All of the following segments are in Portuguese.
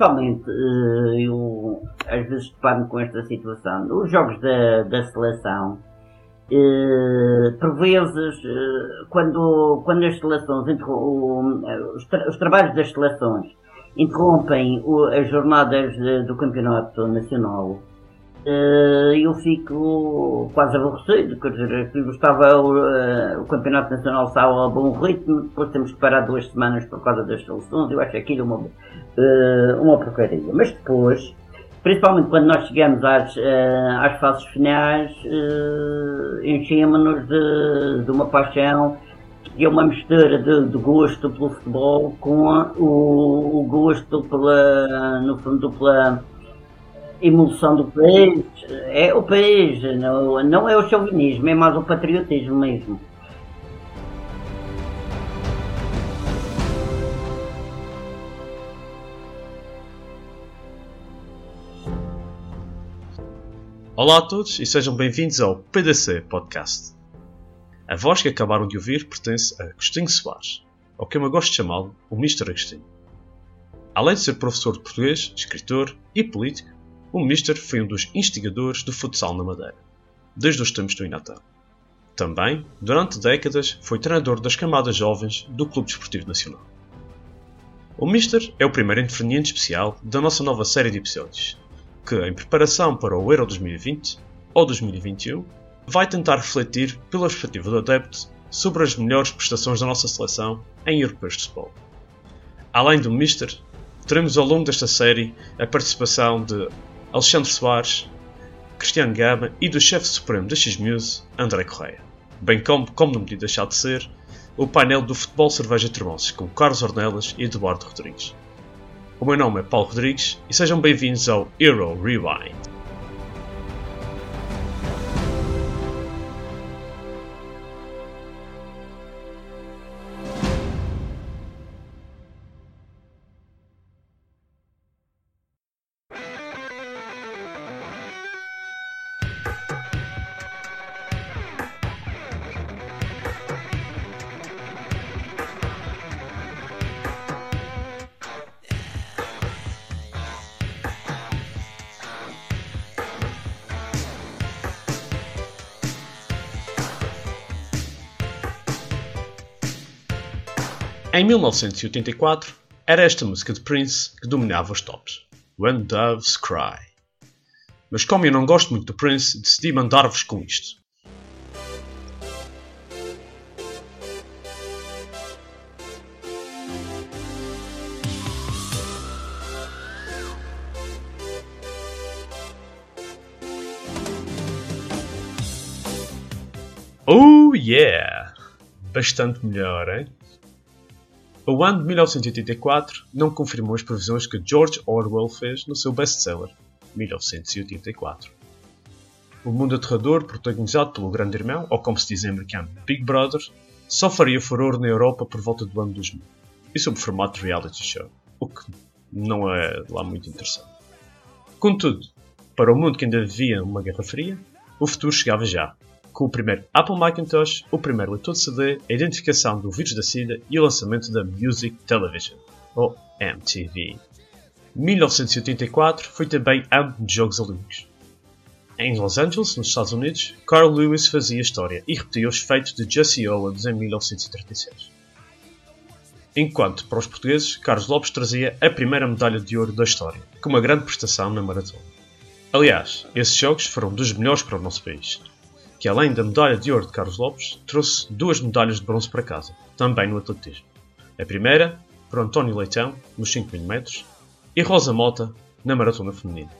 Principalmente eh, eu às vezes deparo-me com esta situação. Os jogos da, da seleção, eh, por vezes, eh, quando, quando as seleções, os, tra os trabalhos das seleções interrompem as jornadas do campeonato nacional, eu fico quase aborrecido, quer dizer, gostava o, o campeonato nacional estava a bom ritmo, depois temos que parar duas semanas por causa das seleções, eu acho aquilo uma, uh, uma porcaria. Mas depois, principalmente quando nós chegamos às, às fases finais, enchemos-nos de, de uma paixão e uma mistura de, de, gosto pelo futebol com o, o, gosto pela, no fundo, pela emoção do país. É o país, não, não é o chauvinismo, é mais o patriotismo mesmo. Olá a todos e sejam bem-vindos ao PDC Podcast. A voz que acabaram de ouvir pertence a Agostinho Soares, ou como eu gosto de chamá-lo, o Mr. Agostinho. Além de ser professor de português, escritor e político, o Mr. foi um dos instigadores do futsal na Madeira, desde os tempos do Inatã. Também, durante décadas, foi treinador das camadas jovens do Clube Desportivo Nacional. O Mister é o primeiro interveniente especial da nossa nova série de episódios, que, em preparação para o Euro 2020 ou 2021, vai tentar refletir, pela perspectiva do adepto, sobre as melhores prestações da nossa seleção em europeus de futebol. Além do Mister, teremos ao longo desta série a participação de Alexandre Soares, Cristiano Gama e do chefe supremo da X-Muse, André Correia. Bem como, como não podia deixar de ser, o painel do Futebol Cerveja Tremonses com Carlos Ornelas e Eduardo Rodrigues. O meu nome é Paulo Rodrigues e sejam bem-vindos ao Euro Rewind. Em 1984, era esta música de Prince que dominava os tops: When Doves Cry. Mas como eu não gosto muito do Prince, decidi mandar-vos com isto. Oh yeah! Bastante melhor, hein? O ano de 1984 não confirmou as previsões que George Orwell fez no seu best-seller, 1984. O mundo aterrador, protagonizado pelo Grande Irmão, ou como se diz em americano, Big Brother, só faria furor na Europa por volta do ano 2000, e sob formato de reality show, o que não é lá muito interessante. Contudo, para o mundo que ainda vivia uma Guerra Fria, o futuro chegava já, com o primeiro Apple Macintosh, o primeiro leitor de CD, a identificação do vírus da SIDA e o lançamento da Music Television, ou MTV. 1984 foi também ano de Jogos Olímpicos. Em Los Angeles, nos Estados Unidos, Carl Lewis fazia história e repetia os feitos de Jesse Owens em 1936. Enquanto, para os portugueses, Carlos Lopes trazia a primeira medalha de ouro da história, com uma grande prestação na maratona. Aliás, esses jogos foram dos melhores para o nosso país, que além da medalha de ouro de Carlos Lopes, trouxe duas medalhas de bronze para casa, também no atletismo. A primeira, por António Leitão, nos 5 mm, e Rosa Mota, na maratona feminina.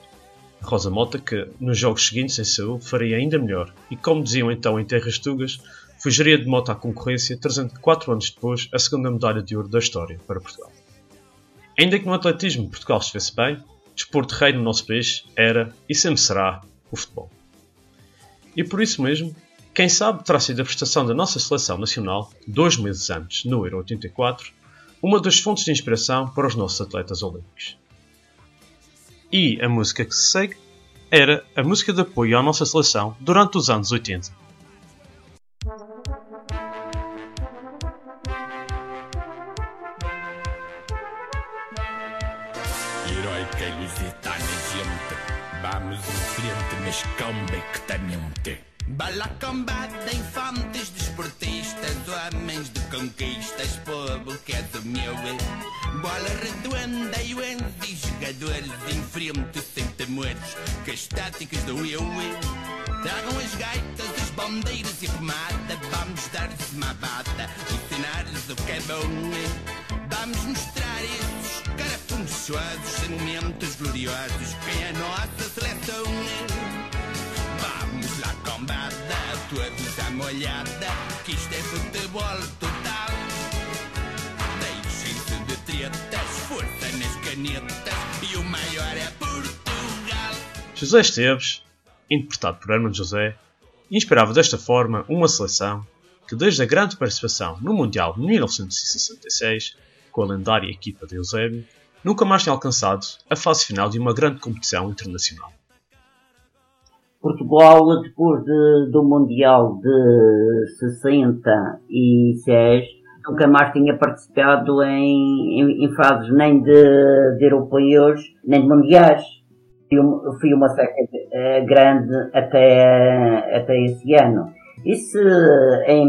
Rosa Mota que, nos jogos seguintes em Seul, faria ainda melhor e, como diziam então em Terras Tugas, fugiria de moto à concorrência, trazendo 4 anos depois a segunda medalha de ouro da história para Portugal. Ainda que no atletismo Portugal estivesse bem, desporto rei no nosso país era e sempre será o futebol. E por isso mesmo, quem sabe terá sido a prestação da nossa seleção nacional, dois meses antes, no Euro 84, uma das fontes de inspiração para os nossos atletas olímpicos. E a música que se segue era a música de apoio à nossa seleção durante os anos 80. Frente, mas convictamente. Bala combate, infantes desportistas, homens de conquistas, povo que é do meu. Bola redonda e e jogadores em frente sem temores, que estáticos do eu. Tragam as gaitas, as bandeiras e pomada, vamos dar-lhes uma bata, ensinar-lhes o que é bom. Vamos mostrar esses carafunchosos momentos gloriosos, quem é a nossa seleção. Todos à molhada, que isto é futebol total. Deixem-se de tretas, força nas canetas, e o maior é Portugal. José Esteves, interpretado por Hermano José, inspirava desta forma uma seleção que, desde a grande participação no Mundial de 1966, com a lendária equipa de Eusébio, nunca mais tinha alcançado a fase final de uma grande competição internacional. Portugal, depois de, do Mundial de 66, nunca mais tinha participado em, em, em fases nem de, de, europeus, nem de mundiais. Fui, fui uma seca uh, grande até, até esse ano. Isso em,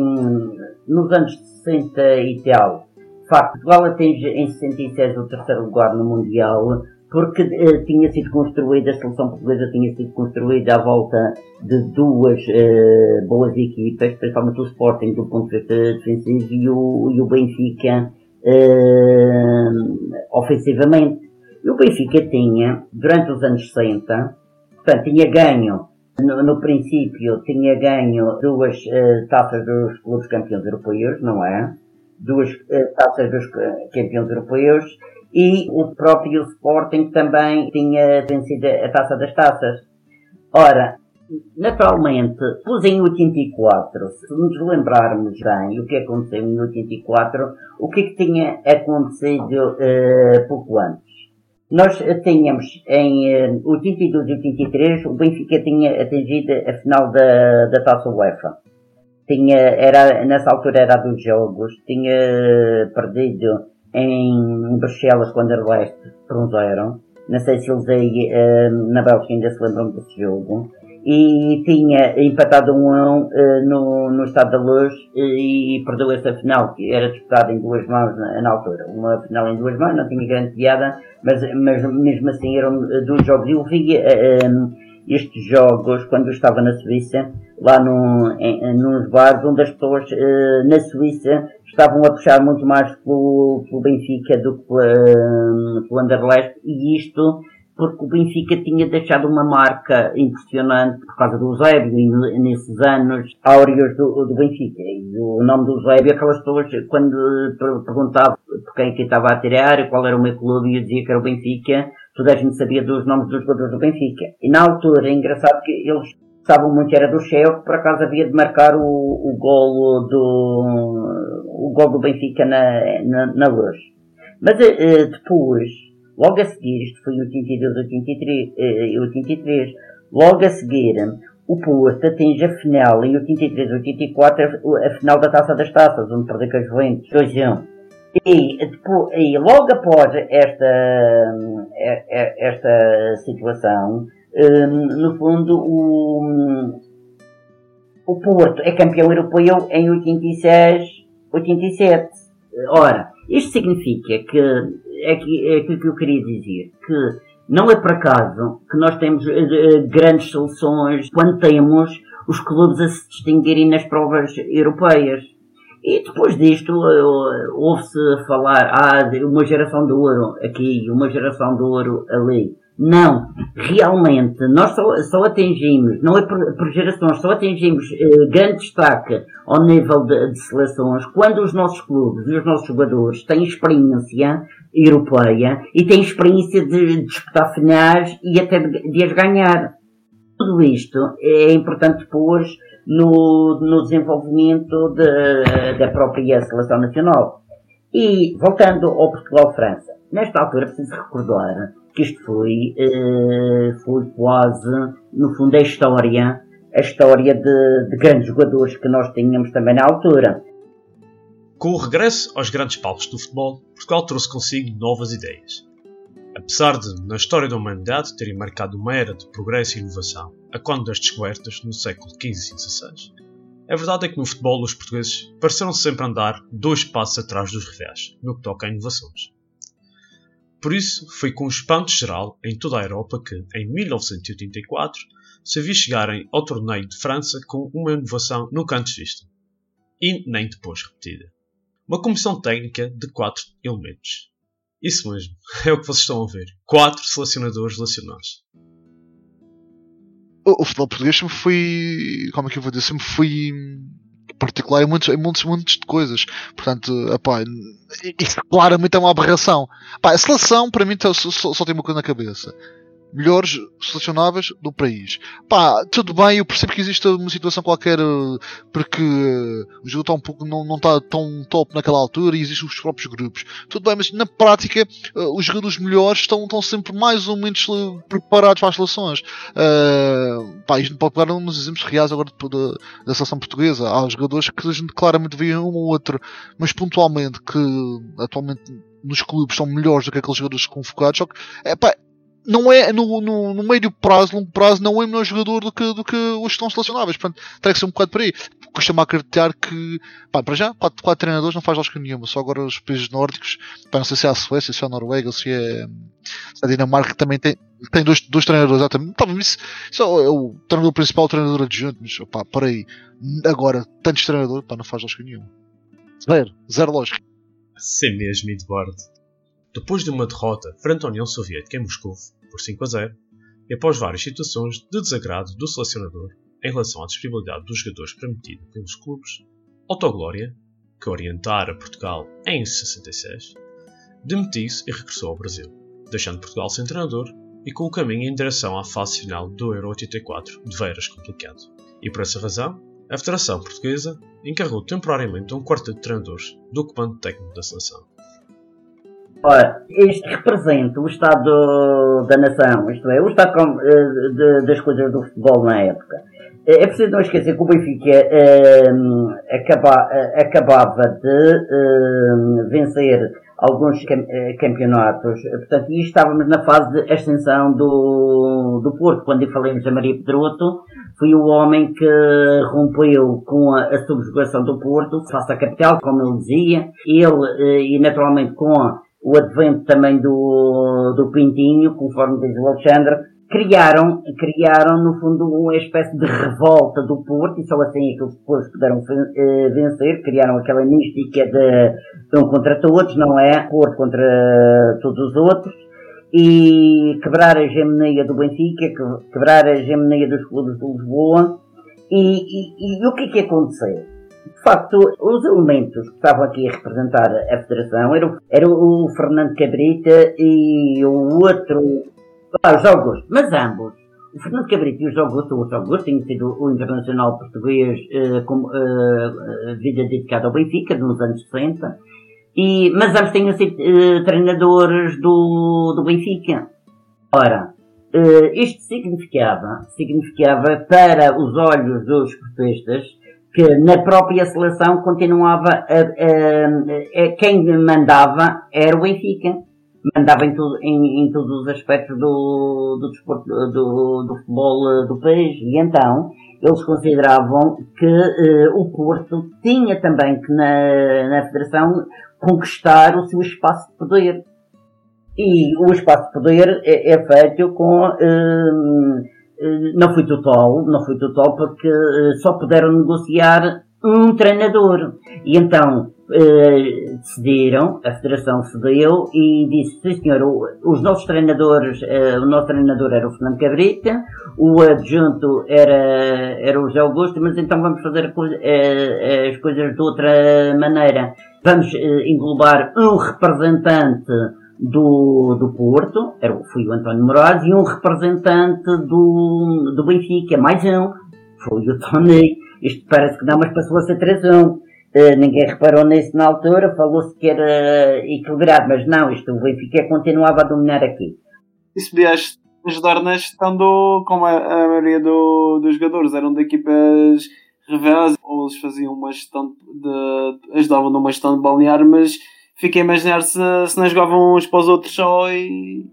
nos anos 60 e tal, de facto, Portugal atinge em 66 o terceiro lugar no Mundial, porque uh, tinha sido construída, a seleção portuguesa tinha sido construída à volta de duas uh, boas equipas, principalmente o Sporting do ponto de vista defensivo e o, e o Benfica uh, ofensivamente. E o Benfica tinha, durante os anos 60, portanto, tinha ganho, no, no princípio, tinha ganho duas taças dos clubes campeões europeus, não é? Duas taças dos campeões europeus e o próprio Sporting também tinha vencido a Taça das Taças. Ora, naturalmente, pus em 84, se nos lembrarmos bem o que aconteceu em 84, o que, é que tinha acontecido uh, pouco antes? Nós tínhamos em uh, 82 e 83, o Benfica tinha atingido a final da, da Taça UEFA. Tinha, era, nessa altura era dos jogos, tinha perdido em Bruxelas quando Anderlecht por um zero. Não sei se eles aí uh, na Bélgica ainda se lembram desse jogo. E tinha empatado um a um uh, no, no Estado da Luz uh, e perdeu essa final, que era disputada em duas mãos na, na, altura. Uma final em duas mãos, não tinha grande piada, mas, mas mesmo assim eram dois jogos. Eu vi estes jogos quando eu estava na Suíça, lá no, em, nos bares, onde as pessoas na Suíça estavam a puxar muito mais pelo, Benfica do que pelo Anderlecht e isto porque o Benfica tinha deixado uma marca impressionante por causa do Eusébio e nesses anos áureos do, do Benfica. E o nome do Eusébio, aquelas pessoas, quando perguntavam por quem que estava a tirar, qual era o meu clube, e eu dizia que era o Benfica, toda a gente sabia dos nomes dos jogadores do Benfica. E na altura, é engraçado que eles sabiam muito era do Cheo, que por acaso havia de marcar o, o golo do, o gol do Benfica na, na, na luz. Mas uh, depois, logo a seguir, isto foi 82, 83, uh, 83, logo a seguir, o Porto atinge a final em 83, 84, a final da Taça das Taças, onde perdeu com a Juventus, 2 1. E, depois, e logo após esta, esta situação, no fundo, o, o Porto é campeão europeu em 86, 87. Ora, isto significa que é, é aquilo que eu queria dizer, que não é por acaso que nós temos uh, grandes soluções quando temos os clubes a se distinguirem nas provas europeias. E depois disto, houve-se falar, ah, uma geração de ouro aqui, uma geração de ouro ali. Não, realmente, nós só, só atingimos, não é por, por gerações, só atingimos eh, grande destaque ao nível de, de, seleções quando os nossos clubes e os nossos jogadores têm experiência europeia e têm experiência de, disputar finais e até de, de as ganhar. Tudo isto é importante depois no, no desenvolvimento de, da própria seleção nacional. E voltando ao Portugal-França, nesta altura preciso recordar que isto foi, uh, foi quase, no fundo, a história, a história de, de grandes jogadores que nós tínhamos também na altura. Com o regresso aos grandes palcos do futebol, Portugal trouxe consigo novas ideias. Apesar de, na história da humanidade, terem marcado uma era de progresso e inovação, a quando das descobertas no século XV e XVI, a verdade é que no futebol os portugueses pareceram sempre andar dois passos atrás dos rivais, no que toca a inovações. Por isso, foi com espanto geral em toda a Europa que, em 1984, se viu chegarem ao torneio de França com uma inovação nunca antes vista. E nem depois repetida. Uma comissão técnica de quatro elementos. Isso mesmo, é o que vocês estão a ver. Quatro selecionadores relacionados. O, futebol português sempre foi. Como é que eu vou dizer? Sempre foi particular em muitos, em muitos, muitos de coisas. Portanto, epá, isso claramente é uma aberração. Epá, a seleção, para mim, só, só, só tem uma coisa na cabeça melhores selecionáveis do país. Pá, tudo bem, eu percebo que existe uma situação qualquer eh, porque eh, o jogo está um pouco, não, não está tão top naquela altura e existem os próprios grupos. Tudo bem, mas na prática eh, os jogadores melhores estão, estão sempre mais ou menos preparados para as seleções. Uh, pá, isto pode pegar uns exemplos reais agora da, da seleção portuguesa. Há jogadores que a gente claramente vê um ou outro, mas pontualmente que atualmente nos clubes são melhores do que aqueles jogadores convocados. Só que, é, pá, não é no, no, no, médio prazo, longo prazo, não é melhor jogador do que, do que os que estão selecionáveis. Portanto, tem que ser um bocado por aí. Costumo acreditar que, pá, para já, quatro, quatro treinadores não faz lógica nenhuma. Só agora os países nórdicos, pá, não sei se é a Suécia, se é a Noruega, se é, é a Dinamarca, que também tem, tem dois, dois treinadores, exatamente. Pá, isso, isso é o treinador principal, o treinador adjunto, mas, pá, por aí. Agora, tantos treinadores, pá, não faz lógica nenhuma. Zero, zero lógica. Sim mesmo, Edward. Depois de uma derrota frente à União Soviética em Moscou por 5 a 0, e após várias situações de desagrado do selecionador em relação à disponibilidade dos jogadores permitida pelos clubes, Autoglória, que orientara Portugal em 66, demitiu-se e regressou ao Brasil, deixando Portugal sem treinador e com o caminho em direção à fase final do Euro 84 de veras complicado. E por essa razão, a Federação Portuguesa encarregou temporariamente um quarteto de treinadores do comando técnico da seleção. Ora, isto representa o estado da nação, isto é, o estado eh, das coisas do futebol na época. É, é preciso não esquecer que o Benfica eh, acaba, eh, acabava de eh, vencer alguns eh, campeonatos, portanto, e estávamos na fase de ascensão do, do Porto. Quando falei de Maria Pedroto, foi o homem que rompeu com a, a subjugação do Porto, face à capital, como ele dizia, ele, e naturalmente com a o advento também do, do Pintinho, conforme diz o Alexandre, criaram, criaram no fundo uma espécie de revolta do Porto e só assim é que depois puderam eh, vencer, criaram aquela mística de um contra todos, não é? Porto contra todos os outros e quebrar a hegemonia do Benfica, quebrar a hegemonia dos clubes de Lisboa e, e, e o que é que aconteceu? De facto, os elementos que estavam aqui a representar a Federação eram, eram o Fernando Cabrita e o outro, ah, os Augusto, mas ambos. O Fernando Cabrita e os Augusto, o Augusto tinha sido o internacional português eh, com eh, vida dedicada ao Benfica, nos anos 60, e, mas ambos tinham sido eh, treinadores do, do Benfica. Ora, eh, isto significava, significava para os olhos dos portugueses que na própria seleção continuava a, a, a, quem mandava era o Benfica. Mandava em, em, em todos os aspectos do, do, desporto, do, do futebol do país. E então, eles consideravam que uh, o Porto tinha também que na, na Federação conquistar o seu espaço de poder. E o espaço de poder é, é feito com uh, não foi total, não foi total porque eh, só puderam negociar um treinador. E então uh, decidiram, a Federação cedeu e disse, sim senhor, os nossos treinadores, uh, o nosso treinador era o Fernando Cabrita, o adjunto era, era o José Augusto, mas então vamos fazer uh, as coisas de outra maneira. Vamos englobar um representante do, do Porto, era, foi o António Moraes, e um representante do, do Benfica, mais um, foi o Tony. Isto parece que não, mas passou a ser 3-1. Uh, ninguém reparou nisso na altura, falou-se que era equilibrado, mas não, isto o Benfica continuava a dominar aqui. Isso podia ajudar na gestão do. como a, a maioria do, dos jogadores eram de equipas rivais, ou eles faziam uma gestão de. ajudavam numa gestão de balnear, mas fiquei a imaginar se, se não jogavam uns para os outros só e.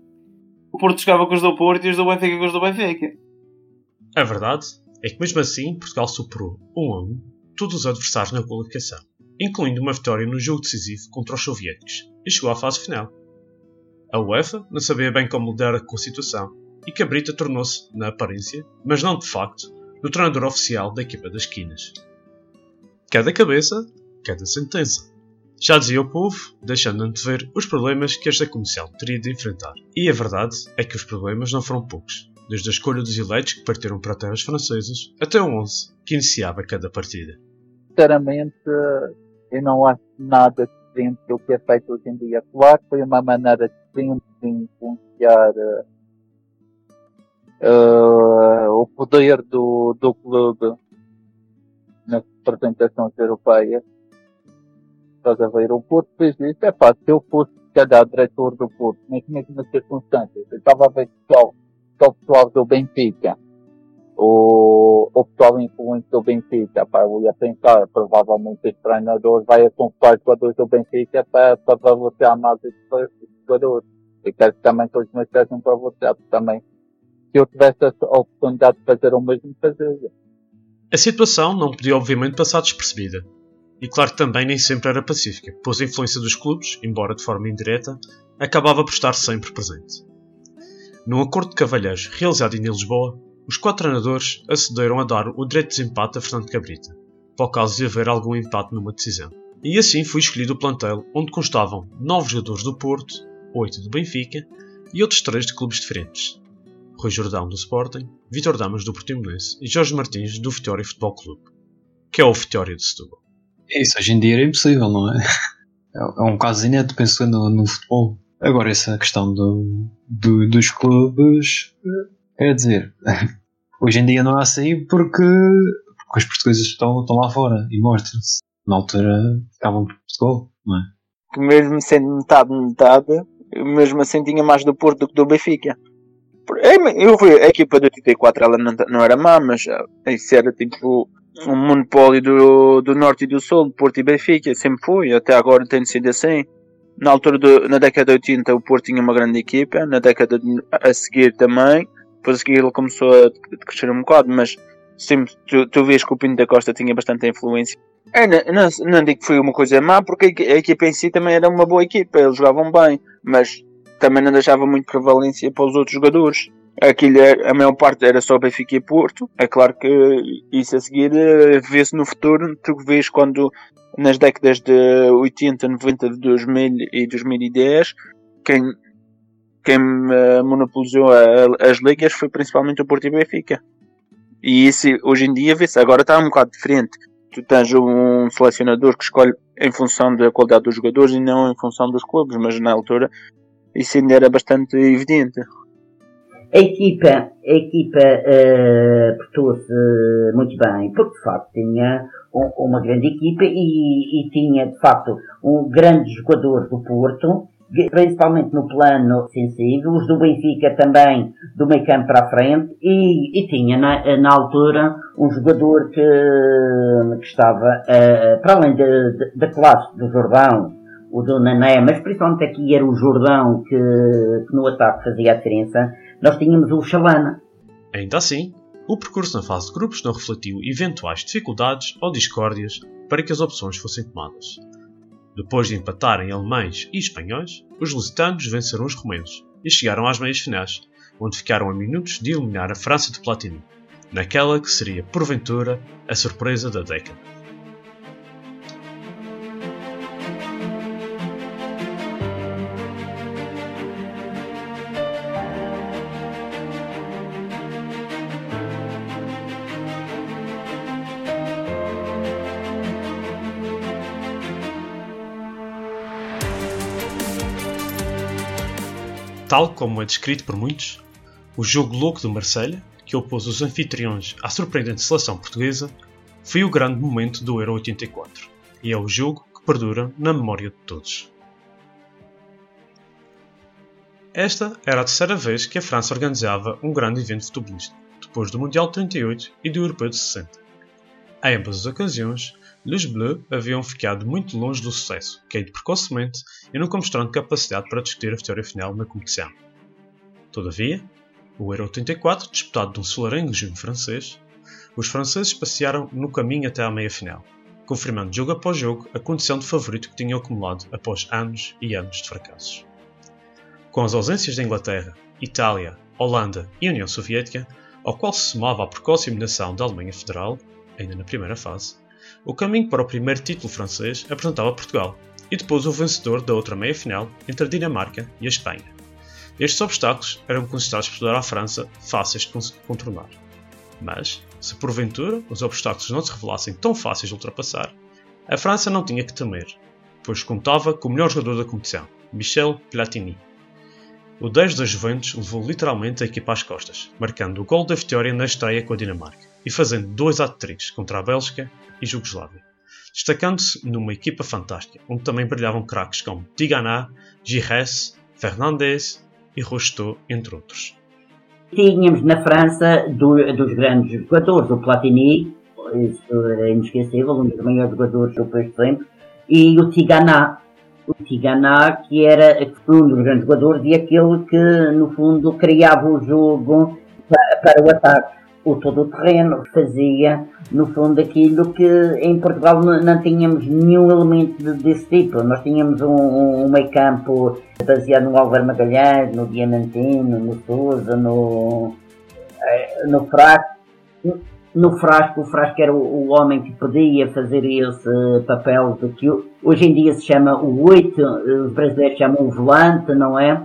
o Porto jogava com os do Porto e os do Benfica com os do Benfica. É verdade, é que mesmo assim Portugal superou 1 a 1 todos os adversários na qualificação, incluindo uma vitória no jogo decisivo contra os soviéticos, e chegou à fase final. A UEFA não sabia bem como lidar com a situação, e Cabrita tornou-se, na aparência, mas não de facto, no treinador oficial da equipa das esquinas. Cada cabeça, cada sentença. Já dizia o povo, deixando de ver os problemas que esta comissão teria de enfrentar. E a verdade é que os problemas não foram poucos, desde a escolha dos eleitos que partiram para terras francesas até o 11 que iniciava cada partida sinceramente, eu não acho nada diferente do que é feito hoje em dia. Claro, foi uma maneira diferente de influenciar uh, o poder do, do clube nas representações europeias. Estás a ver? O Porto fez isso. É pá, se eu fosse, cada diretor do Porto, nas mesmas circunstâncias, eu estava a ver só, só o pessoal do Benfica o, o pessoal influente do Benfica, pá, eu ia pensar, provavelmente este treinador vai acompanhar os jogadores do Benfica para, para balancear mais estes jogadores. E quero que também todos meus sejam para você, também. Se eu tivesse a oportunidade de fazer o mesmo, fazia. A situação não podia obviamente passar despercebida. E claro que também nem sempre era pacífica, pois a influência dos clubes, embora de forma indireta, acabava por estar sempre presente. Num acordo de cavalheiros realizado em Lisboa, os quatro treinadores acederam a dar o direito de desempate a Fernando Cabrita, para o caso de haver algum empate numa decisão. E assim foi escolhido o plantel onde constavam nove jogadores do Porto, oito do Benfica e outros três de clubes diferentes. Rui Jordão do Sporting, Vitor Damas do Portimonense e Jorge Martins do Vitória Futebol Clube, que é o Vitória de Setúbal. Isso hoje em dia era impossível, não é? É um caso inédito, penso no, no futebol. Agora, essa questão do, do, dos clubes, quer dizer, Hoje em dia não há assim porque, porque os portugueses estão, estão lá fora e mostram-se. Na altura ficavam por Portugal, não é? Que mesmo sendo metade metade, mesmo assim tinha mais do Porto do que do Benfica. É, eu vi a equipa do 84 ela não, não era má, mas eh, isso era tipo um monopólio do, do Norte e do Sul, Porto e Benfica, sempre foi, até agora tem sido assim. Na altura, do, na década de 80, o Porto tinha uma grande equipa, na década de, a seguir também, depois a seguir ele começou a crescer um bocado, mas sempre tu, tu vês que o Pinto da Costa tinha bastante influência. É, não, não, digo que foi uma coisa má, porque a equipa em si também era uma boa equipa, eles jogavam bem, mas também não deixava muito prevalência para os outros jogadores. Aquilo, a maior parte era só Benfica e Porto. É claro que isso a seguir eh, vê-se no futuro. Tu vês quando nas décadas de 80, 90, de 2000 e 2010, quem quem uh, monopolizou as ligas foi principalmente o Porto e o Benfica. E isso hoje em dia vê-se, agora está um bocado diferente. Tu tens um selecionador que escolhe em função da qualidade dos jogadores e não em função dos clubes, mas na altura isso ainda era bastante evidente. A equipa, a equipa uh, portou-se muito bem, porque de facto tinha um, uma grande equipa e, e, tinha de facto um grande jogador do Porto principalmente no plano sensível, os do Benfica também do meio campo para a frente e, e tinha na, na, altura um jogador que, que estava uh, para além da classe do Jordão, o do Nané, mas principalmente aqui era o Jordão que, que no ataque fazia a diferença, nós tínhamos o Chalana. Ainda assim, o percurso na fase de grupos não refletiu eventuais dificuldades ou discórdias para que as opções fossem tomadas. Depois de empatarem alemães e espanhóis, os lusitanos venceram os romenos e chegaram às meias finais, onde ficaram a minutos de eliminar a França de Platini, naquela que seria, porventura, a surpresa da década. Tal como é descrito por muitos, o jogo louco de Marselha, que opôs os anfitriões à surpreendente seleção portuguesa, foi o grande momento do Euro 84 e é o jogo que perdura na memória de todos. Esta era a terceira vez que a França organizava um grande evento futebolístico, depois do Mundial de 38 e do Europeu de 60. Em ambas as ocasiões, les Bleus haviam ficado muito longe do sucesso, caído precocemente e nunca mostrando capacidade para discutir a vitória final na competição. Todavia, o Euro 84, disputado de um solarengo francês, os franceses passearam no caminho até à meia-final, confirmando jogo após jogo a condição de favorito que tinham acumulado após anos e anos de fracassos. Com as ausências da Inglaterra, Itália, Holanda e União Soviética, ao qual se somava a precoce eliminação da Alemanha Federal, ainda na primeira fase, o caminho para o primeiro título francês apresentava Portugal, e depois o vencedor da outra meia-final entre a Dinamarca e a Espanha. Estes obstáculos eram considerados por a França fáceis de contornar. Mas, se porventura os obstáculos não se revelassem tão fáceis de ultrapassar, a França não tinha que temer, pois contava com o melhor jogador da competição, Michel Platini. O 10 da Juventus levou literalmente a equipa às costas, marcando o gol da vitória na estreia com a Dinamarca e fazendo dois hat-tricks contra a Bélgica e Jugoslávia, destacando-se numa equipa fantástica, onde também brilhavam craques como Tigana, Gires, Fernandes e Rocheteau, entre outros. Tínhamos na França do, dos grandes jogadores, o Platini, isso é inesquecível, um dos maiores jogadores europeus de sempre, e o Tigana, o Tigana que era um dos grandes jogadores e aquele que no fundo criava o jogo para, o ataque o todo o terreno, fazia no fundo aquilo que em Portugal não, tínhamos nenhum elemento desse tipo. Nós tínhamos um, um meio campo baseado no Álvaro Magalhães, no Diamantino, no Souza, no, eh, no Frasco. No Frasco, o Frasco era o, o, homem que podia fazer esse papel de que hoje em dia se chama o 8, os brasileiros chamam o volante, não é?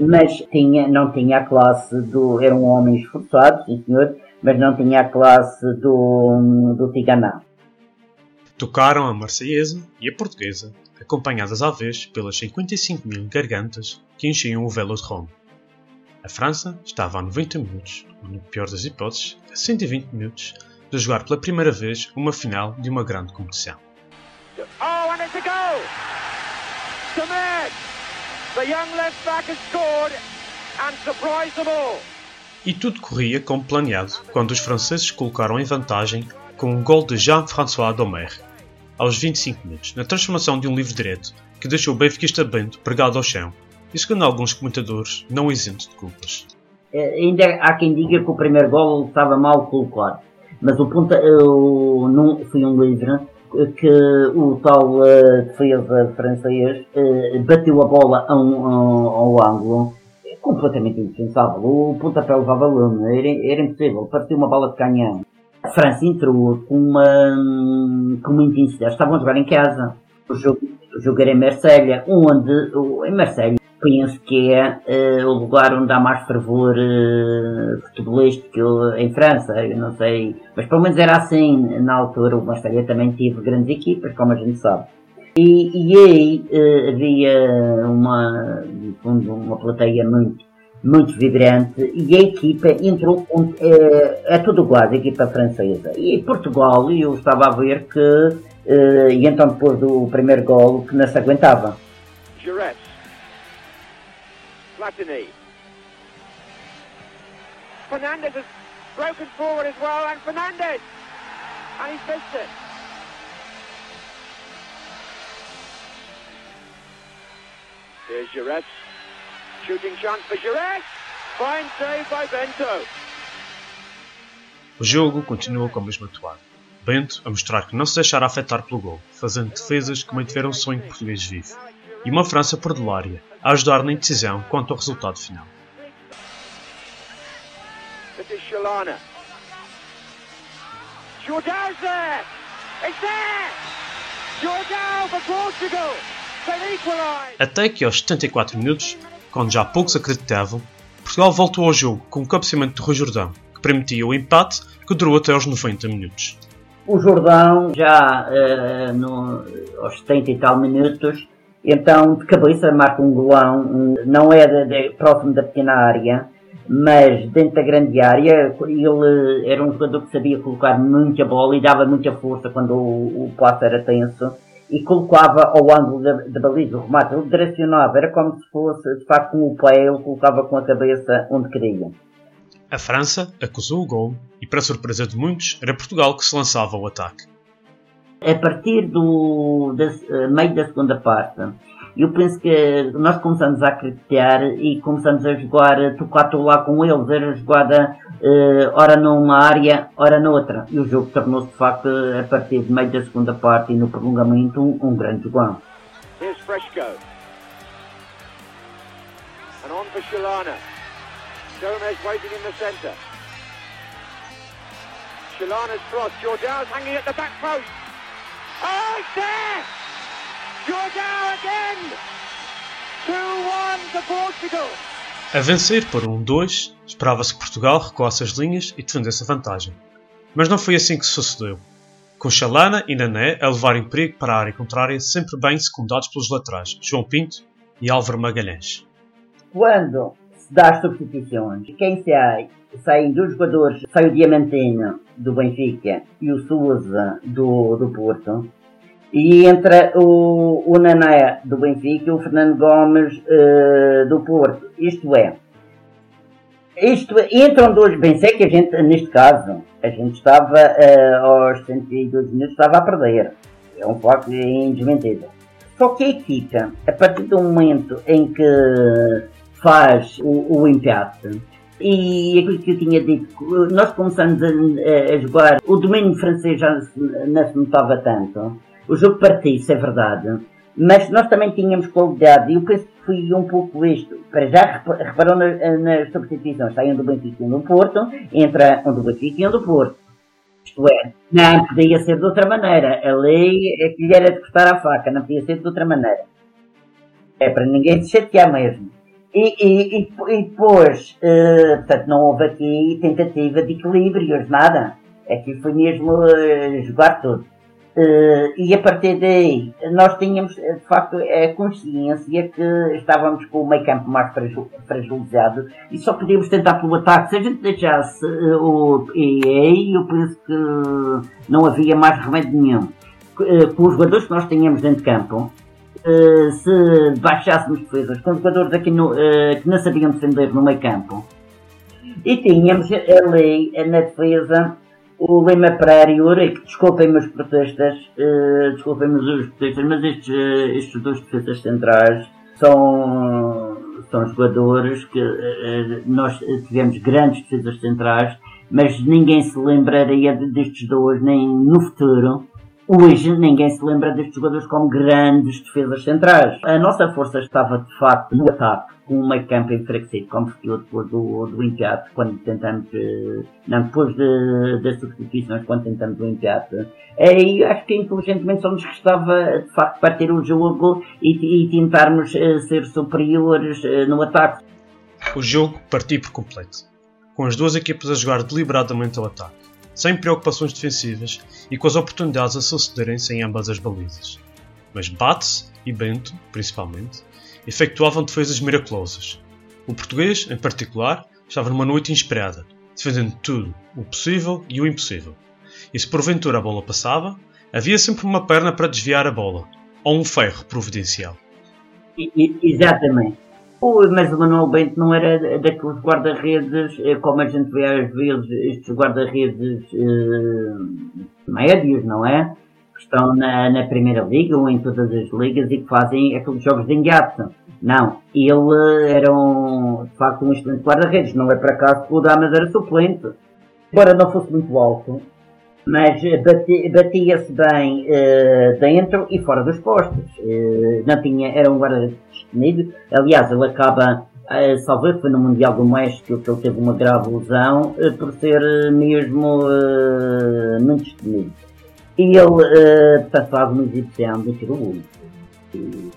Mas tinha, não tinha a classe do. Era um homem esforçado, sim senhor, mas não tinha a classe do, do Tiganá. Tocaram a marseillesa e a portuguesa, acompanhadas à vez pelas 55 mil gargantas que enchiam o Velodrome. A França estava a 90 minutos, ou no pior das hipóteses, a 120 minutos, de jogar pela primeira vez uma final de uma grande competição. Oh, and it's a goal! The young left back has scored and surprised them all. E tudo corria como planeado quando os franceses colocaram em vantagem com um gol de Jean-François Domer, aos 25 minutos, na transformação de um livre direto que deixou o benfiquista Bento pregado ao chão segundo alguns comentadores, não isento de culpas. É, ainda há quem diga que o primeiro gol estava mal colocado, mas o ponta, eu, não, foi um livre que o tal uh, defesa francês uh, bateu a bola a um, ao ângulo completamente indefensável. O pontapé levava lume, era, era impossível, parecia uma bala de canhão. A França entrou com uma, com uma intensidade. Estavam a jogar em casa. O jogo, o jogo era em Marselha, onde, em Marselha, penso que é uh, o lugar onde há mais fervor uh, futebolístico em França, eu não sei, mas pelo menos era assim na altura. O Marselha também teve grandes equipas, como a gente sabe. E, e aí uh, havia uma, fundo, uma plateia muito, muito vibrante e a equipa entrou, é, é tudo igual, a equipa francesa. E Portugal, eu estava a ver que, e então depois do primeiro golo, que não se aguentava. Platini. Fernandes has broken forward as well, and Fernandes! And he's missed it. Here's Giret. Shooting chance for Giret. Fine save by Bento. O jogo continua com a mesma toada. Bento a mostrar que não se deixará afetar pelo gol, fazendo defesas que mantiveram o sonho português vivo. E uma França perdulária, a ajudar na indecisão quanto ao resultado final. This is Shalana. Jordão's there! It's there! Jordão for Portugal! Até que aos 74 minutos, quando já poucos acreditavam, Portugal voltou ao jogo com o cabeceamento de Rui Jordão, que permitia o empate que durou até aos 90 minutos. O Jordão, já uh, no, aos 70 e tal minutos, Então, de cabeça, marca um golão, não é de, de, próximo da pequena área, mas dentro da grande área. Ele era um jogador que sabia colocar muita bola e dava muita força quando o, o passo era tenso e colocava ao ângulo da, da baliza o remate. Ele direcionava, era como se fosse, de facto, com o pé, ele colocava com a cabeça onde queria. A França acusou o gol e, para surpresa de muitos, era Portugal que se lançava ao ataque a partir do da, uh, meio da segunda parte, eu penso que nós começamos a acreditar e começamos a jogar tocar lá com eles, era jogada uh, ora numa área, ora noutra. E o jogo tornou-se de facto, a partir de meio da segunda parte e no prolongamento, um, um grande jogão. Here's Fresco. And on for Shalana. Gomez waiting in the centre. Shalana's cross. Jordan's hanging at the back post. Oh, it's there! Jordão again! 2-1 to Portugal! A vencer por 1-2, esperava-se que Portugal recuasse as linhas e defendesse a vantagem. Mas não foi assim que sucedeu. Com Chalana e Nané a levarem perigo para a área contrária, sempre bem secundados pelos laterais João Pinto e Álvaro Magalhães. Quando se dá as substituições, quem sai? Saem dois jogadores, sai o Diamantino do Benfica e o Souza do, do Porto. E entra o, o Nané do Benfica e o Fernando Gomes uh, do Porto. Isto é, isto é, entram dois, bem sei que a gente, neste caso, a gente estava uh, aos 102 minutos, estava a perder. É um facto indesmentido. Só que a equipa, a partir do momento em que faz o, o empate, e aquilo que eu tinha dito, nós começamos a, a jogar, o domínio francês já não se notava tanto. O jogo partiu, isso é verdade. Mas nós também tínhamos qualidade, e eu penso que foi um pouco isto. Para já reparou nas, nas substituições, saem do Benfica e do Porto, entra um do Benfica e um do Porto. Isto é, não podia ser de outra maneira. A lei é que lhe era de cortar a faca, não podia ser de outra maneira. É para ninguém se chatear mesmo. E, e, e, e depois, uh, portanto, não houve aqui tentativa de equilíbrios, nada. Aqui foi mesmo uh, jogar tudo. Uh, e a partir daí, nós tínhamos, de facto, a consciência que estávamos com o meio campo mais fragilizado e só podíamos tentar pelo ataque. Se a gente deixasse o. E aí eu penso que não havia mais remédio nenhum. Com os jogadores que nós tínhamos dentro de campo, se baixássemos defesas com jogadores aqui no, uh, que não sabiam defender no meio campo. E tínhamos ali na defesa o Lima Pereira e o Uric, desculpem-me os protestas, uh, desculpem-me os protestas, mas estes, uh, estes dois defesas centrais são, são jogadores que uh, nós tivemos grandes defesas centrais, mas ninguém se lembraria destes dois nem no futuro Hoje ninguém se lembra destes jogadores como grandes defesas centrais. A nossa força estava de facto no ataque, com o meio campo enfraquecido, como ficou depois do, do empate, quando tentamos, eh, não, depois de, das substituições, quando tentamos o empate. E acho que inteligentemente só nos restava de facto partir o jogo e, e tentarmos eh, ser superiores eh, no ataque. O jogo partiu por completo, com as duas equipas a jogar deliberadamente ao ataque sem preocupações defensivas e com as oportunidades a sucederem-se em ambas as balizas. Mas Bates e Bento, principalmente, efetuavam defesas miraculosas. O português, em particular, estava numa noite inspirada, defendendo tudo, o possível e o impossível. E se porventura a bola passava, havia sempre uma perna para desviar a bola, ou um ferro providencial. Exatamente mas o Manuel Bento não era daqueles guarda-redes, eh, como a gente vê às vezes, estes guarda-redes eh, médios, não é? Que estão na, na, Primeira Liga ou em todas as ligas e que fazem aqueles jogos de engate. Não, ele era um, de facto um excelente guarda-redes, não é para acaso que o Damas era suplente. Embora não fosse muito alto, mas batia-se bem uh, dentro e fora dos postos. Uh, não tinha, era um guarda-redes destemido. Aliás, ele acaba, uh, salvo foi no Mundial do México que ele teve uma grave lesão uh, por ser mesmo muito destemido. E ele, uh, faz uma exibição de tiro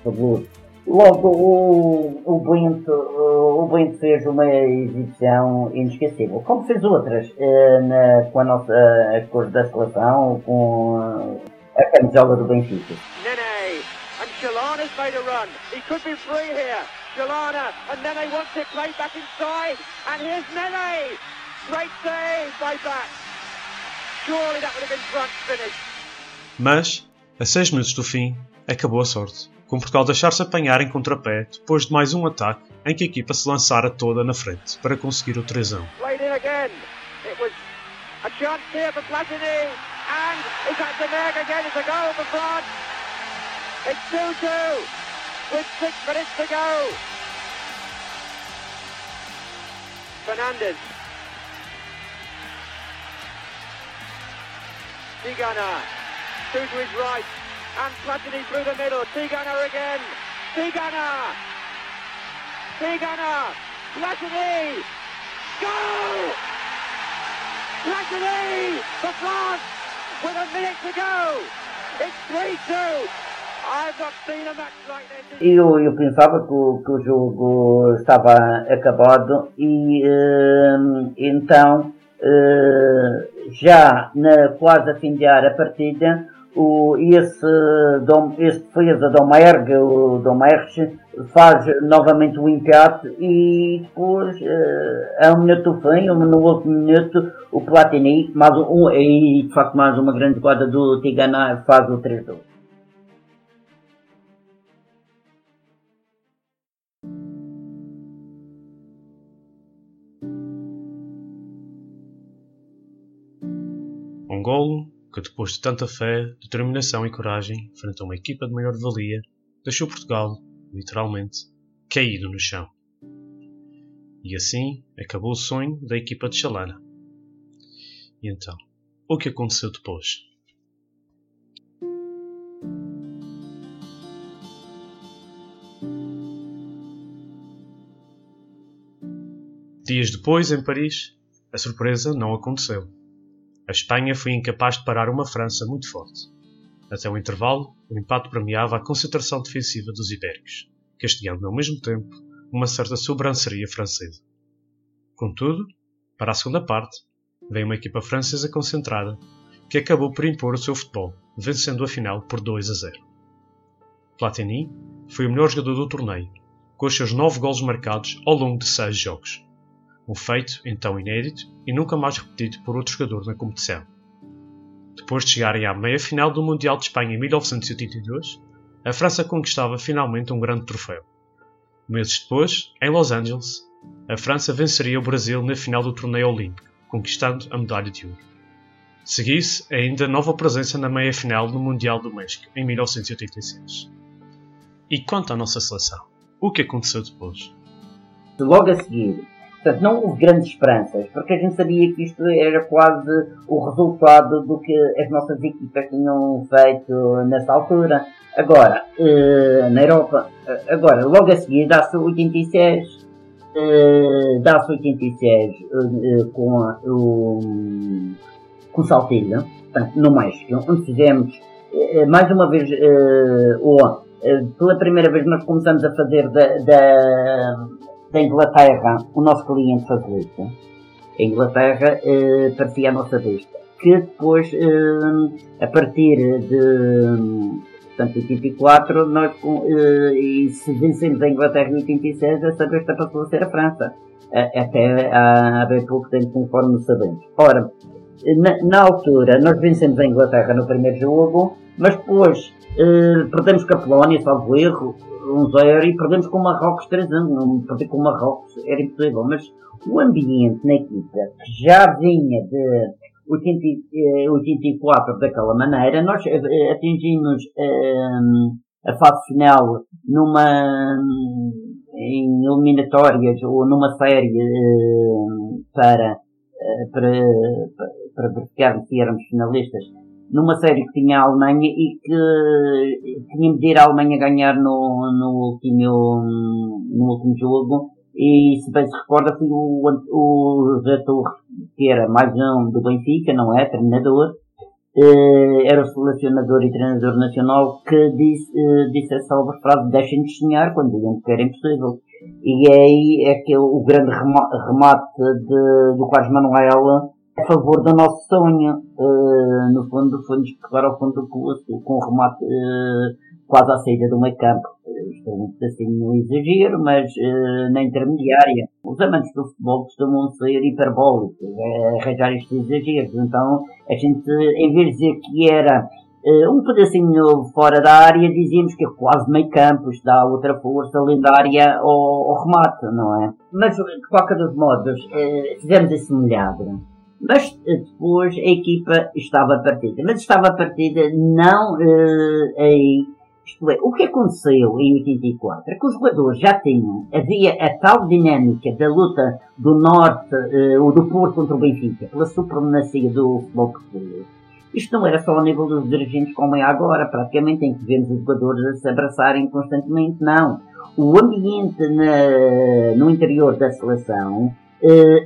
fabuloso. Logo, o, o, Bento, o Bento fez uma exibição inesquecível, como fez outras, eh, na, com a nossa a cor da seleção, com a camisola do Benfica. Nene, and Shalana's made a run. He could be free here. Jalana, and Nene wants it played back inside. And here's Nene. Great save by Back. Surely that would have been front finish. Mas, a 6 minutos do fim, acabou a sorte, com Portugal deixar-se apanhar em contrapé depois de mais um ataque em que a equipa se lançara toda na frente para conseguir o 3 a 1. Played in again. It was a chance here for Platini. And is that the Merck again? It's a goal for France. It's 2-2 with six minutes to go. Fernandez. Tigana. Two to his right. And Platini through the middle. Tigana again. Tigana. Tigana. For France with a minute to go. It's 3-2. I've not seen a match like this. Eu, eu pensava que o, que o jogo estava acabado e eh, então eh, já na quase a findear a partida o, esse, Dom, esse defesa Domergue, o Domergue faz novamente o empate e depois eh, a um minuto fim, no último minuto o Platini mais um, e de facto mais uma grande jogada do Tigana faz o 3-2. Um golo que, depois de tanta fé, determinação e coragem frente a uma equipa de maior valia, deixou Portugal, literalmente, caído no chão. E assim acabou o sonho da equipa de Chalana. E então, o que aconteceu depois? Dias depois, em Paris, a surpresa não aconteceu. A Espanha foi incapaz de parar uma França muito forte. Até o intervalo, o empate premiava a concentração defensiva dos ibéricos, castigando ao mesmo tempo uma certa sobranceria francesa. Contudo, para a segunda parte, veio uma equipa francesa concentrada que acabou por impor o seu futebol, vencendo a final por 2 a 0. Platini foi o melhor jogador do torneio, com os seus 9 golos marcados ao longo de 6 jogos um feito então inédito e nunca mais repetido por outro jogador na competição. Depois de chegarem à meia-final do Mundial de Espanha em 1982, a França conquistava finalmente um grande troféu. Meses depois, em Los Angeles, a França venceria o Brasil na final do torneio olímpico, conquistando a medalha de ouro. Seguisse ainda nova presença na meia-final no Mundial do México, em 1986. E quanto à nossa seleção, o que aconteceu depois? Logo a seguir, Portanto, não houve grandes esperanças, porque a gente sabia que isto era quase o resultado do que as nossas equipas tinham feito nessa altura. Agora, eh, na Europa, agora, logo a seguir, dá-se 86, eh, dá-se 86 eh, com o, com Saltilho, portanto, no México, onde fizemos, mais uma vez, ou, pela primeira vez nós começamos a fazer da, da da Inglaterra o nosso cliente favorito. A Inglaterra eh, parecia a nossa besta. Que depois, eh, a partir de portanto, 84, nós, eh, e se vencemos a Inglaterra em 86, essa besta passou a ser a França. Até há bem pouco tempo, conforme sabemos. Ora, na, na, altura, nós vencemos a Inglaterra no primeiro jogo, mas depois eh, perdemos com a Polónia, salvo erro, um zero e perdemos com o Marrocos 3 anos. Não perder com o Marrocos era impossível, mas o ambiente na equipa, que já vinha de 80, 84 eh, daquela maneira, nós eh, atingimos a fase final numa em eliminatórias ou numa série para para, para verificar se éramos finalistas numa série que tinha a Alemanha e que tinha de ir a Alemanha ganhar no, no, último, no último jogo. E se bem se recorda, foi o, o Zé Torres, que era mais um do Benfica, não é? Treinador. Eh, era o selecionador e treinador nacional que disse, eh, disse essa frase: deixem-nos sonhar quando digam que era impossível. E aí é que o grande remate de, do Carlos Manuel a favor do nosso sonho. Uh, no fundo, foi-nos pegar ao fundo do com o remate uh, quase à saída do meio campo. Isto é um pedacinho no exagero, mas uh, na intermediária. Os amantes do futebol costumam ser hiperbólicos, é, arranjar estes exageros. Então, a gente, em vez de dizer que era um pedacinho fora da área, dizíamos que é quase meio campo, isto dá outra força lendária ao, ao remate, não é? Mas, de qualquer dos modos, fizemos esse milagre. Mas depois a equipa estava partida. Mas estava partida não uh, aí isto é, o que aconteceu em 84 é que os jogadores já tinham, havia a tal dinâmica da luta do Norte, uh, ou do Porto contra o Benfica, pela supremacia do futebol português. Isto não era só ao nível dos dirigentes como é agora, praticamente, em que vemos os jogadores a se abraçarem constantemente, não. O ambiente na, no interior da seleção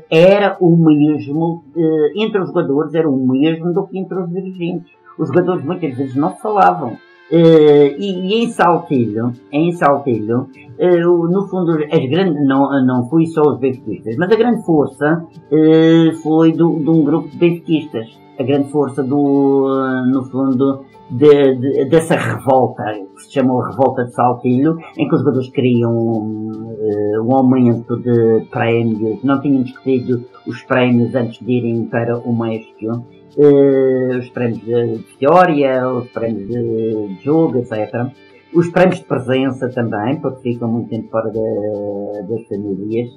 era o mesmo, uh, entre os jogadores era o mesmo do que entre os dirigentes. Os jogadores muitas vezes não falavam Uh, e, e, em Saltilho, em Saltilho, uh, no fundo, as grandes, não, não fui só os benfiquistas, mas a grande força uh, foi do, de um grupo de benfiquistas. A grande força do, no fundo, de, de, dessa revolta, que se chamou Revolta de Saltilho, em que os jogadores queriam um aumento de prémios, não tinham discutido os prémios antes de irem para o México os prémios de teoria, os prémios de jogo, etc. Os prémios de presença também, porque ficam muito tempo fora das famílias.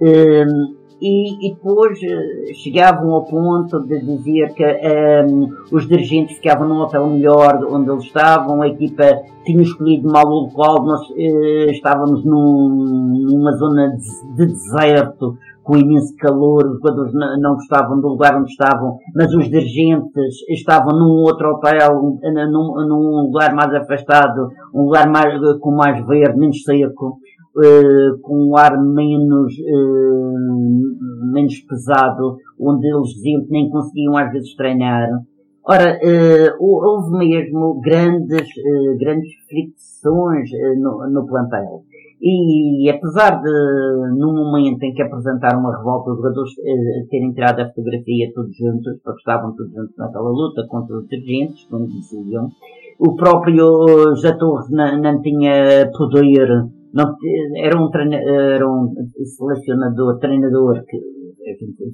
Uh, e, e, depois uh, chegavam ao ponto de dizer que um, os dirigentes ficavam num hotel melhor onde eles estavam, a equipa tinha escolhido mal o local, nós uh, estávamos num, numa zona de, de deserto, com imenso calor, os jogadores não gostavam do lugar onde estavam, mas os dirigentes estavam num outro hotel, num, num lugar mais afastado, um lugar mais, com mais verde, menos seco, uh, com um ar menos, uh, menos pesado, onde eles diziam que nem conseguiam às vezes treinar. Ora, uh, houve mesmo grandes, grandes fricções no, no plantel. E apesar de, no momento em que apresentaram uma revolta, os jogadores eh, terem tirado a fotografia todos juntos, porque estavam todos juntos naquela luta contra os dirigentes, como diziam, o próprio Torres não, não tinha poder, não, era, um era um selecionador, treinador que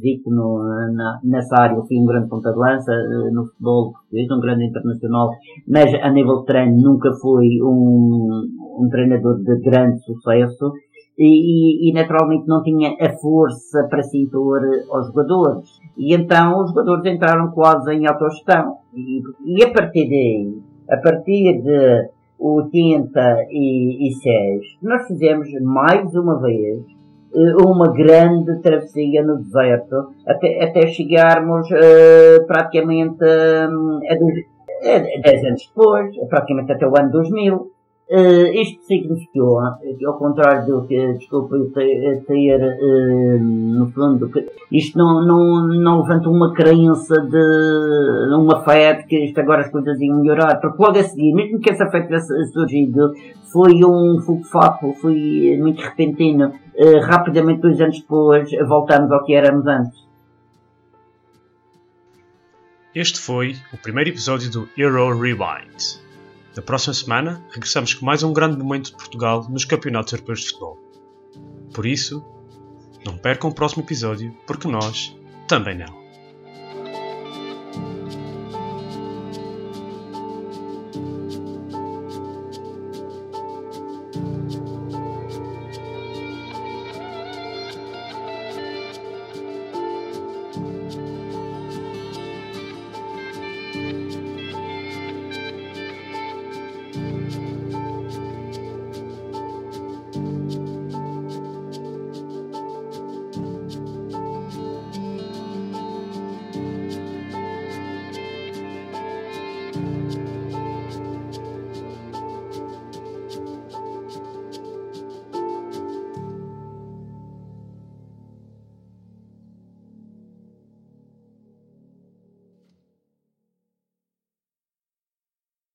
vi que no, na, nessa área eu fui um grande ponta de lança eh, no futebol português, um grande internacional, mas a nível de treino nunca fui um, um treinador de grande sucesso e, e, naturalmente não tinha a força para se impor aos jogadores. E então os jogadores entraram quase em autogestão. E, e a partir daí, a partir de 86, nós fizemos mais uma vez eh, uma grande travessia no deserto até, até chegarmos uh, praticamente uh, a, a 10 anos depois, praticamente até o ano 2000. Uh, isto significou, ao contrário do que, desculpa ter, uh, no fundo, isto não, não, não levanta uma crença de uma fé de que isto agora as coisas iam melhorar, porque logo a seguir, mesmo que essa fé tivesse surgido, foi um fogo fato, foi muito repentino. Uh, rapidamente, dois anos depois, voltamos ao que éramos antes. Este foi o primeiro episódio do Euro Rewind. Na próxima semana, regressamos com mais um grande momento de Portugal nos campeonatos europeus de futebol. Por isso, não percam o próximo episódio, porque nós também não.